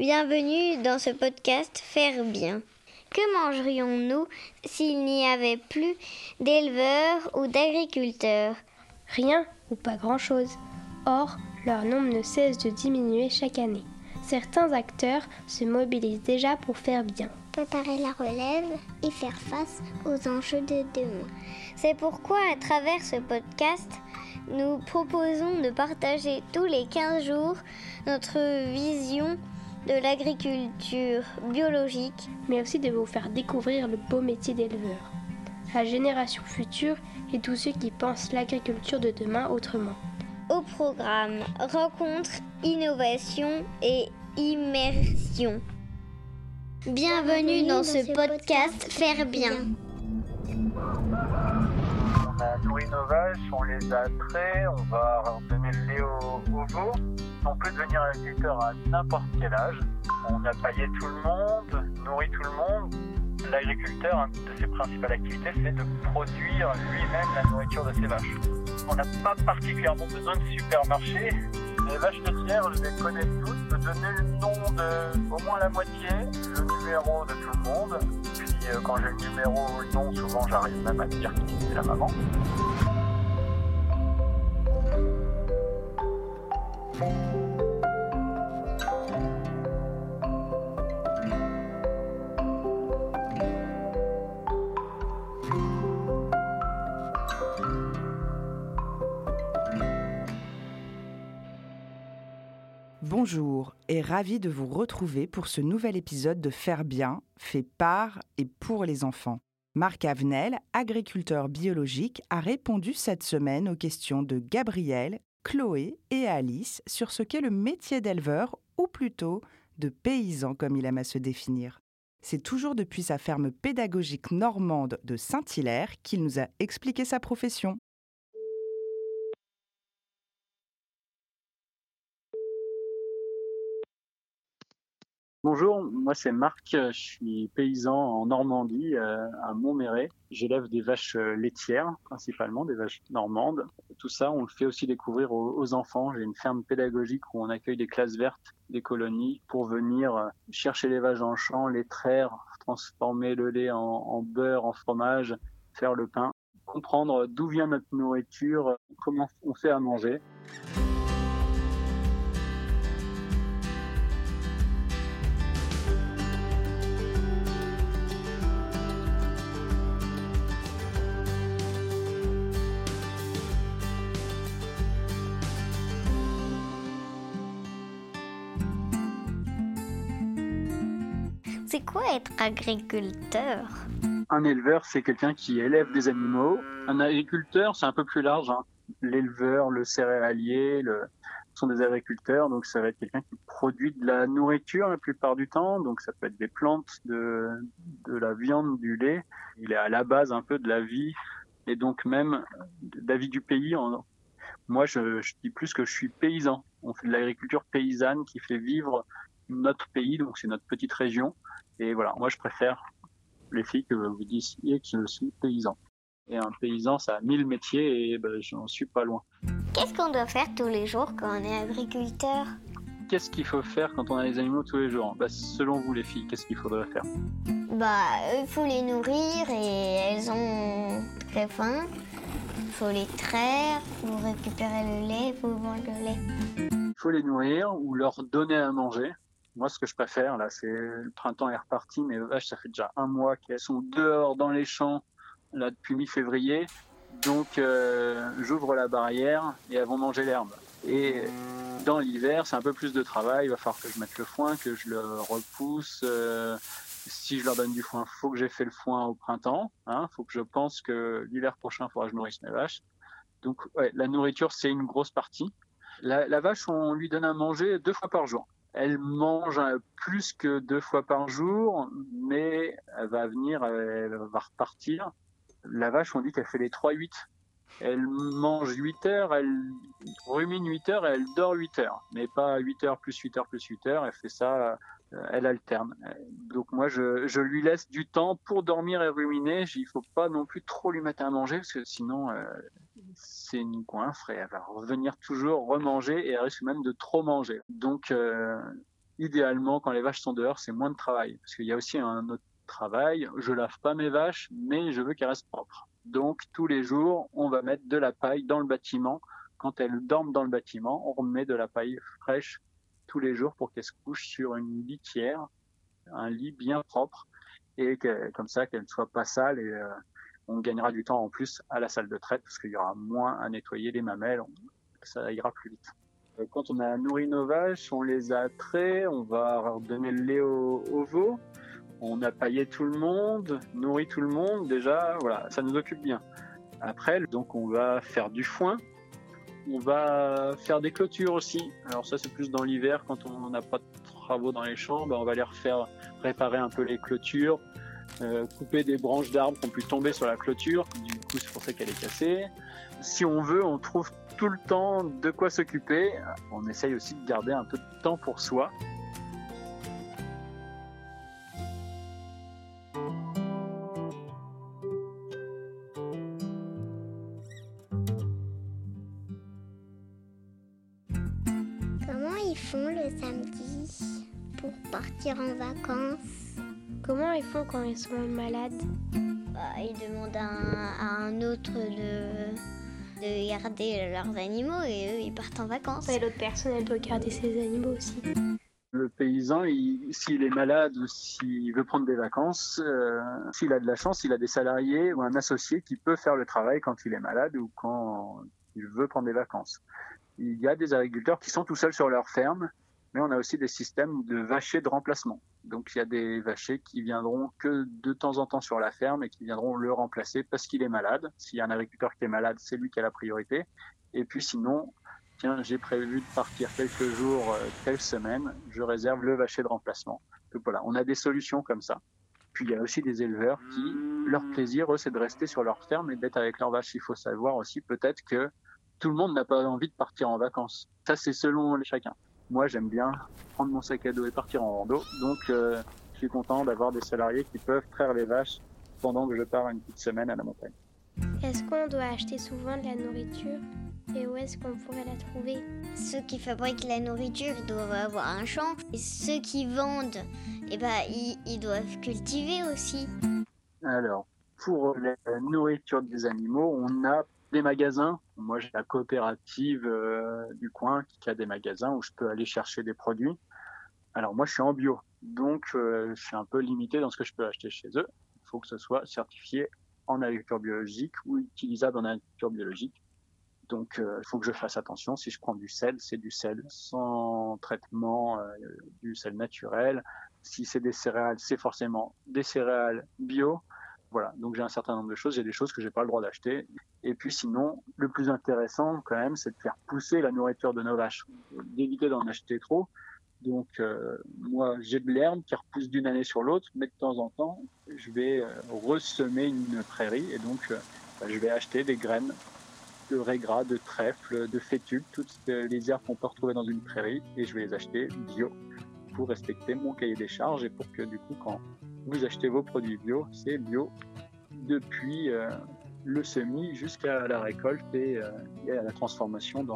Bienvenue dans ce podcast Faire bien. Que mangerions-nous s'il n'y avait plus d'éleveurs ou d'agriculteurs? Rien ou pas grand-chose. Or, leur nombre ne cesse de diminuer chaque année. Certains acteurs se mobilisent déjà pour faire bien. Préparer la relève et faire face aux enjeux de demain. C'est pourquoi, à travers ce podcast, nous proposons de partager tous les 15 jours notre vision de l'agriculture biologique, mais aussi de vous faire découvrir le beau métier d'éleveur, la génération future et tous ceux qui pensent l'agriculture de demain autrement. Au programme Rencontres, Innovation et Immersion. Bienvenue dans ce podcast Faire bien. On a nos vaches, on les a traits, on va donner le lait aux, veaux. On peut devenir agriculteur à n'importe quel âge. On a paillé tout le monde, nourri tout le monde. L'agriculteur, une de ses principales activités, c'est de produire lui-même la nourriture de ses vaches. On n'a pas particulièrement besoin de supermarché. Les vaches laitières, je les connais toutes. Peux donner le nom de au moins la moitié, le numéro de tout le monde. Puis euh, quand j'ai le numéro ou le nom, souvent j'arrive même à dire qui c'est la maman. Bonjour et ravi de vous retrouver pour ce nouvel épisode de Faire bien, fait par et pour les enfants. Marc Avenel, agriculteur biologique, a répondu cette semaine aux questions de Gabriel, Chloé et Alice sur ce qu'est le métier d'éleveur, ou plutôt de paysan comme il aime à se définir. C'est toujours depuis sa ferme pédagogique normande de Saint-Hilaire qu'il nous a expliqué sa profession. Bonjour, moi c'est Marc, je suis paysan en Normandie, euh, à Montméret. J'élève des vaches euh, laitières, principalement des vaches normandes. Tout ça, on le fait aussi découvrir aux, enfants. J'ai une ferme pédagogique où on accueille des classes vertes, des colonies, pour venir euh, chercher les vaches en champ, les traire, transformer le lait en beurre, en fromage, faire le pain, comprendre d'où vient notre nourriture, comment on fait à manger. C'est quoi être agriculteur? Un éleveur, c'est quelqu'un qui élève des animaux. Un agriculteur, c'est un peu plus large. Hein. L'éleveur, le céréalier, le... sont des agriculteurs. Donc ça va être quelqu'un qui produit de la nourriture la plupart du temps. Donc ça peut être des plantes, de, la viande, du lait. Il est à la base un peu de la vie et donc même de la vie du pays. Moi, je, je dis plus que je suis paysan. On fait de l'agriculture paysanne qui fait vivre notre pays, donc c'est notre petite région. Et voilà, moi je préfère les filles que vous disiez que je suis paysan. Et un paysan, ça a mille métiers et ben, j'en suis pas loin. Qu'est-ce qu'on doit faire tous les jours quand on est agriculteur? Qu'est-ce qu'il faut faire quand on a les animaux tous les jours? Bah, Selon vous les filles, qu'est-ce qu'il faudrait faire? Bah, il faut les nourrir et elles ont très faim. Il faut les traire, il faut récupérer le lait, il faut vendre le lait. Il faut les nourrir ou leur donner à manger. Moi, ce que je préfère, là, c'est le printemps est reparti. Mes vaches, ça fait déjà un mois qu'elles sont dehors dans les champs, là, depuis mi-février. Donc, euh, j'ouvre la barrière et elles vont manger l'herbe. Et dans l'hiver, c'est un peu plus de travail. Il va falloir que je mette le foin, que je le repousse. Euh, si je leur donne du foin, il faut que j'ai fait le foin au printemps. Il hein, faut que je pense que l'hiver prochain, il faudra que je nourrisse mes vaches. Donc, la nourriture, c'est une grosse partie. La vache, on lui donne à manger deux fois par jour. Elle mange plus que deux fois par jour, mais elle va venir, elle va repartir. La vache, on dit qu'elle fait les 3-8. Elle mange 8 heures, elle rumine 8 heures et elle dort 8 heures. Mais pas 8 heures plus 8 heures plus 8 heures. Elle fait ça, euh, elle alterne. Donc moi, je, lui laisse du temps pour dormir et ruminer. Il faut pas non plus trop lui mettre à manger parce que sinon, euh, c'est une coinfre et elle va revenir toujours remanger et elle risque même de trop manger. Donc, euh, idéalement, quand les vaches sont dehors, c'est moins de travail. Parce qu'il y a aussi un autre travail. Je lave pas mes vaches, mais je veux qu'elles restent propres. Donc, tous les jours, on va mettre de la paille dans le bâtiment. Quand elles dorment dans le bâtiment, on remet de la paille fraîche tous les jours pour qu'elles se couchent sur une litière, un lit bien propre, et comme ça, qu'elles ne soient pas sales. Et euh, on gagnera du temps en plus à la salle de traite, parce qu'il y aura moins à nettoyer les mamelles. Ça ira plus vite. Euh, quand on a nourri nos vaches, on les a traits, on va donner le lait aux, veaux, on a paillé tout le monde, nourri tout le monde, déjà, voilà, ça nous occupe bien. Après, donc on va faire du foin, on va faire des clôtures aussi. Alors ça c'est plus dans l'hiver quand on n'a pas de travaux dans les champs, ben, on va les refaire réparer un peu les clôtures, euh, couper des branches d'arbres qui ont pu tomber sur la clôture, du coup c'est pour ça qu'elle est cassée. Si on veut, on trouve tout le temps de quoi s'occuper. On essaye aussi de garder un peu de temps pour soi. En vacances Comment ils font quand ils sont malades? Bah, Ils demandent à un autre de de garder leurs animaux et eux, ils partent en vacances. Et l'autre personne, elle doit garder ses animaux aussi. Le paysan, s'il est malade ou s'il veut prendre des vacances, euh, s'il a de la chance, il a des salariés ou un associé qui peut faire le travail quand il est malade ou quand il veut prendre des vacances. Il y a des agriculteurs qui sont tout seuls sur leur ferme mais on a aussi des systèmes de vachers de remplacement. Donc il y a des vachers qui viendront que de temps en temps sur la ferme et qui viendront le remplacer parce qu'il est malade. S'il y a un agriculteur qui est malade, c'est lui qui a la priorité. Et puis sinon, tiens, j'ai prévu de partir quelques jours, euh, quelques semaines, je réserve le vacher de remplacement. Donc voilà, on a des solutions comme ça. Puis il y a aussi des éleveurs qui, leur plaisir, eux, c'est de rester sur leur ferme et d'être avec leurs vaches. Il faut savoir aussi peut-être que tout le monde n'a pas envie de partir en vacances. Ça, c'est selon chacun moi j'aime bien prendre mon sac à dos et partir en rando. Donc euh, je suis content d'avoir des salariés qui peuvent traire les vaches pendant que je pars une petite semaine à la montagne. Est-ce qu'on doit acheter souvent de la nourriture et où est-ce qu'on pourrait la trouver? Ceux qui fabriquent la nourriture doivent avoir un champ et ceux qui vendent, eh ben, ils, ils doivent cultiver aussi. Alors, pour la nourriture des animaux, on a des magasins. Moi, j'ai la coopérative euh, du coin qui a des magasins où je peux aller chercher des produits. Alors moi, je suis en bio, donc euh, je suis un peu limité dans ce que je peux acheter chez eux. Il faut que ce soit certifié en agriculture biologique ou utilisable en agriculture biologique. Donc, euh, il faut que je fasse attention. Si je prends du sel, c'est du sel sans traitement, du sel naturel. Si c'est des céréales, c'est forcément des céréales bio. Voilà, donc j'ai un certain nombre de choses, j'ai des choses que j'ai pas le droit d'acheter. Et puis sinon, le plus intéressant quand même, c'est de faire pousser la nourriture de nos vaches, d'éviter d'en acheter trop. Donc euh, moi, j'ai de l'herbe qui repousse d'une année sur l'autre, mais de temps en temps, je vais euh, ressemer une prairie et donc euh, bah, je vais acheter des graines de régras, de trèfle, de fétuques, toutes les herbes qu'on peut retrouver dans une prairie et je vais les acheter bio pour respecter mon cahier des charges et pour que du coup quand vous achetez vos produits bio, c'est bio depuis euh, le semis jusqu'à la récolte et, euh, à la transformation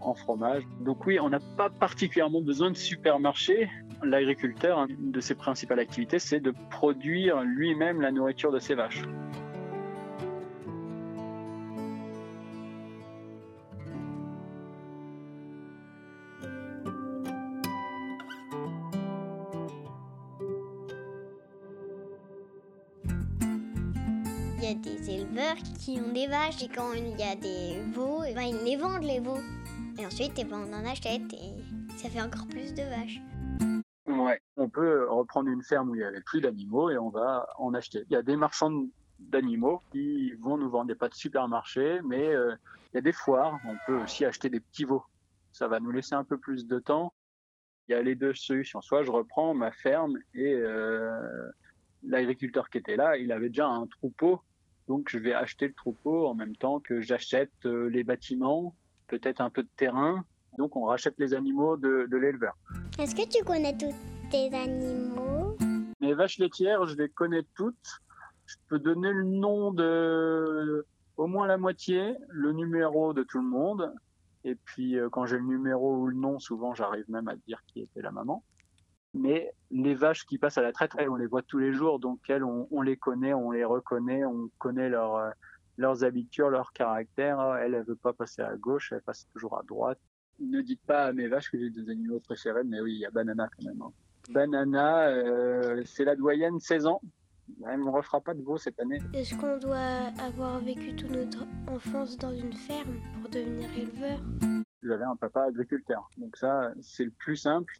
en fromage. Donc oui, on n'a pas particulièrement besoin de supermarché. L'agriculteur, une de ses principales activités, c'est de produire lui-même la nourriture de ses vaches. Qui ont des vaches et quand il y a des veaux, eh ben, ils les vendent les veaux. Et ensuite, eh ben, on en achète et ça fait encore plus de vaches. Ouais, on peut reprendre une ferme où il n'y avait plus d'animaux et on va en acheter. Il y a des marchands d'animaux qui vont nous vendre des pas de supermarché, mais euh, il y a des foires. On peut aussi acheter des petits veaux. Ça va nous laisser un peu plus de temps. Il y a les deux solutions. Soit je reprends ma ferme et euh, l'agriculteur qui était là, il avait déjà un troupeau donc je vais acheter le troupeau en même temps que j'achète euh, les bâtiments, peut-être un peu de terrain. Donc on rachète les animaux de, l'éleveur. Est-ce que tu connais tous tes animaux? Mes vaches laitières, je les connais toutes. Je peux donner le nom de au moins la moitié, le numéro de tout le monde. Et puis euh, quand j'ai le numéro ou le nom, souvent j'arrive même à dire qui était la maman. Mais les vaches qui passent à la traite, elles, on les voit tous les jours, donc elles, on, les connaît, on les reconnaît, on connaît leur, leurs habitudes, leur caractère. Elle, elle veut pas passer à gauche, elle passe toujours à droite. Ne dites pas à mes vaches que j'ai des animaux préférés, mais oui, il y a Banana quand même. Hein. Banana, euh, c'est la doyenne, 16 ans. Elle ne me refera pas de veau cette année. Est-ce qu'on doit avoir vécu toute notre enfance dans une ferme pour devenir éleveur? J'avais un papa agriculteur. Donc ça, c'est le plus simple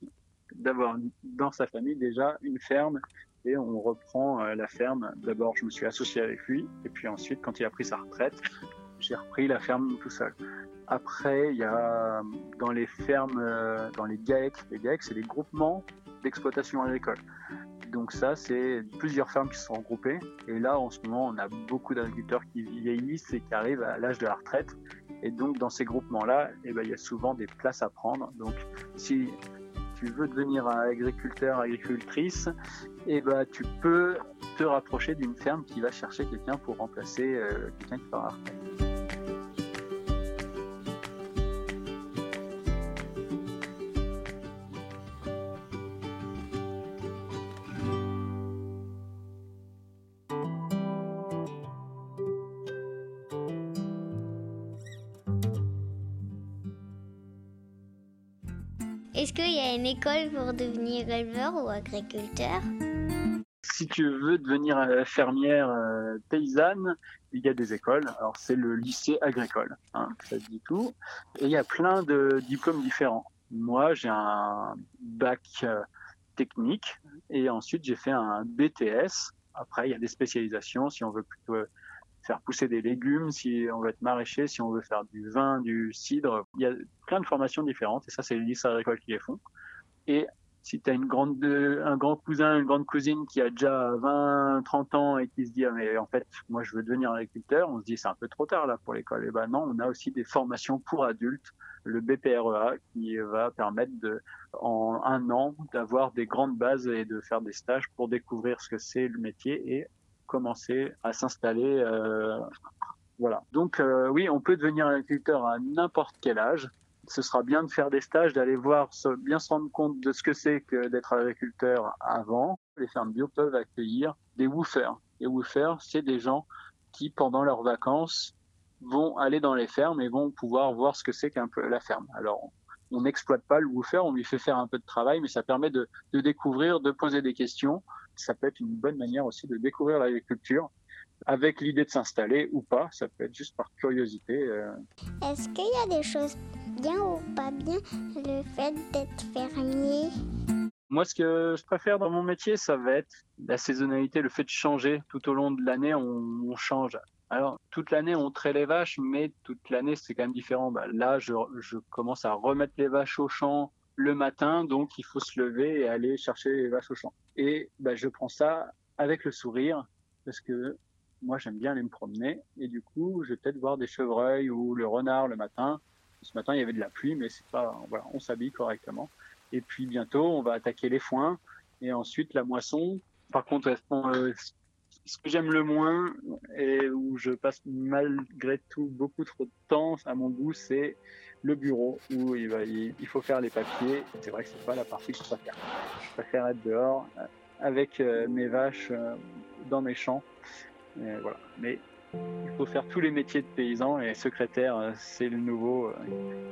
d'avoir dans sa famille déjà une ferme et on reprend euh, la ferme. D'abord, je me suis associé avec lui et puis ensuite, quand il a pris sa retraite, j'ai repris la ferme tout seul. Après, il y a dans les fermes, euh, dans les GAEC, les GAEC, c'est les groupements d'exploitation agricole. Donc ça, c'est plusieurs fermes qui sont regroupées. Et là, en ce moment, on a beaucoup d'agriculteurs qui vieillissent et qui arrivent à l'âge de la retraite. Et donc, dans ces groupements-là, eh ben, il y a souvent des places à prendre. Donc, si tu veux devenir agriculteur, agricultrice, eh ben, tu peux te rapprocher d'une ferme qui va chercher quelqu'un pour remplacer euh, quelqu'un qui part. Est-ce qu'il y a une école pour devenir éleveur ou agriculteur Si tu veux devenir euh, fermière euh, paysanne, il y a des écoles. Alors c'est le lycée agricole, hein, ça dit tout. Et il y a plein de diplômes différents. Moi, j'ai un bac euh, technique et ensuite j'ai fait un BTS. Après, il y a des spécialisations si on veut plutôt faire pousser des légumes, si on veut être maraîcher, si on veut faire du vin, du cidre. Il y a plein de formations différentes et ça, c'est les lycées agricoles qui les font. Et si tu as une grande, un grand cousin, une grande cousine qui a déjà 20, 30 ans et qui se dit, ah, mais en fait, moi, je veux devenir agriculteur, on se dit, c'est un peu trop tard là pour l'école. Et ben non, on a aussi des formations pour adultes, le BPREA, qui va permettre de, en un an, d'avoir des grandes bases et de faire des stages pour découvrir ce que c'est le métier et commencer à s'installer. Euh, voilà. Donc euh, oui, on peut devenir agriculteur à n'importe quel âge. Ce sera bien de faire des stages, d'aller voir, bien se rendre compte de ce que c'est que d'être agriculteur avant. Les fermes bio peuvent accueillir des woofers. Les woofers, c'est des gens qui, pendant leurs vacances, vont aller dans les fermes et vont pouvoir voir ce que c'est qu'un peu la ferme. Alors, on n'exploite pas le woofer, on lui fait faire un peu de travail, mais ça permet de, de découvrir, de poser des questions, ça peut être une bonne manière aussi de découvrir l'agriculture avec l'idée de s'installer ou pas. Ça peut être juste par curiosité. Euh. Est-ce qu'il y a des choses bien ou pas bien le fait d'être fermier? Moi, ce que je préfère dans mon métier, ça va être la saisonnalité, le fait de changer. Tout au long de l'année, on, change. Alors, toute l'année, on traite les vaches, mais toute l'année, c'est quand même différent. Bah, là, je, je, commence à remettre les vaches au champ le matin, donc il faut se lever et aller chercher les vaches au champ. Et bah, je prends ça avec le sourire parce que moi j'aime bien aller me promener et du coup je vais peut-être voir des chevreuils ou le renard le matin. Ce matin il y avait de la pluie mais c'est pas voilà on s'habille correctement. Et puis bientôt on va attaquer les foins et ensuite la moisson. Par contre euh, ce que j'aime le moins et où je passe malgré tout beaucoup trop de temps à mon goût c'est le bureau où il, faut faire les papiers. C'est vrai que c'est pas la partie que je préfère. Je préfère être dehors euh, avec euh, mes vaches euh, dans mes champs. Mais il faut faire tous les métiers de paysan et secrétaire, c'est le nouveau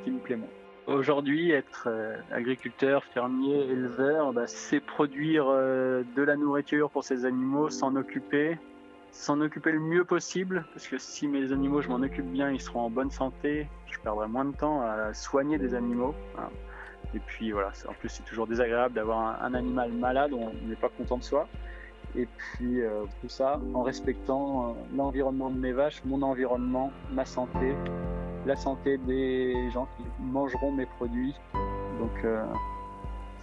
qui me plaît moins. Aujourd'hui, être agriculteur, fermier, éleveur, bah, c'est produire de la nourriture pour ces animaux, s'en occuper, s'en occuper le mieux possible, parce que si mes animaux, je m'en occupe bien, ils seront en bonne santé, je perdrai moins de temps à soigner des animaux. Et puis voilà, en plus c'est toujours désagréable d'avoir un, animal malade, on n'est pas content de soi. Et puis euh, tout ça en respectant euh, l'environnement de mes vaches, mon environnement, ma santé, la santé des gens qui mangeront mes produits. Donc euh,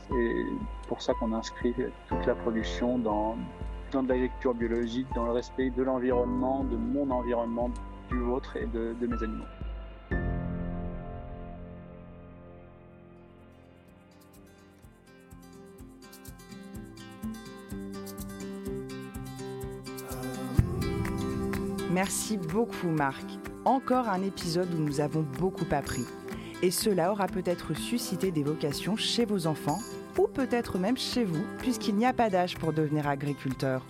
c'est pour ça qu'on inscrit toute la production dans, dans de l'agriculture biologique, dans le respect de l'environnement, de mon environnement, du vôtre et de, mes animaux. Merci beaucoup Marc. Encore un épisode où nous avons beaucoup appris. Et cela aura peut-être suscité des vocations chez vos enfants ou peut-être même chez vous, puisqu'il n'y a pas d'âge pour devenir agriculteur.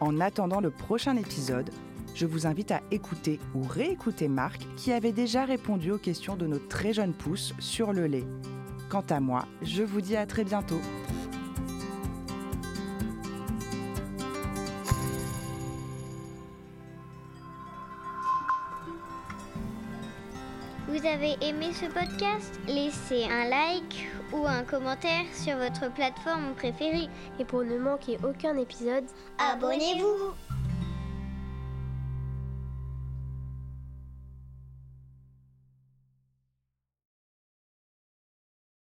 En attendant le prochain épisode, je vous invite à écouter ou réécouter Marc qui avait déjà répondu aux questions de nos très jeunes pousses sur le lait. Quant à moi, je vous dis à très bientôt. Vous avez aimé ce podcast Laissez un like ou un commentaire sur votre plateforme préférée. Et pour ne manquer aucun épisode, Abonnez-vous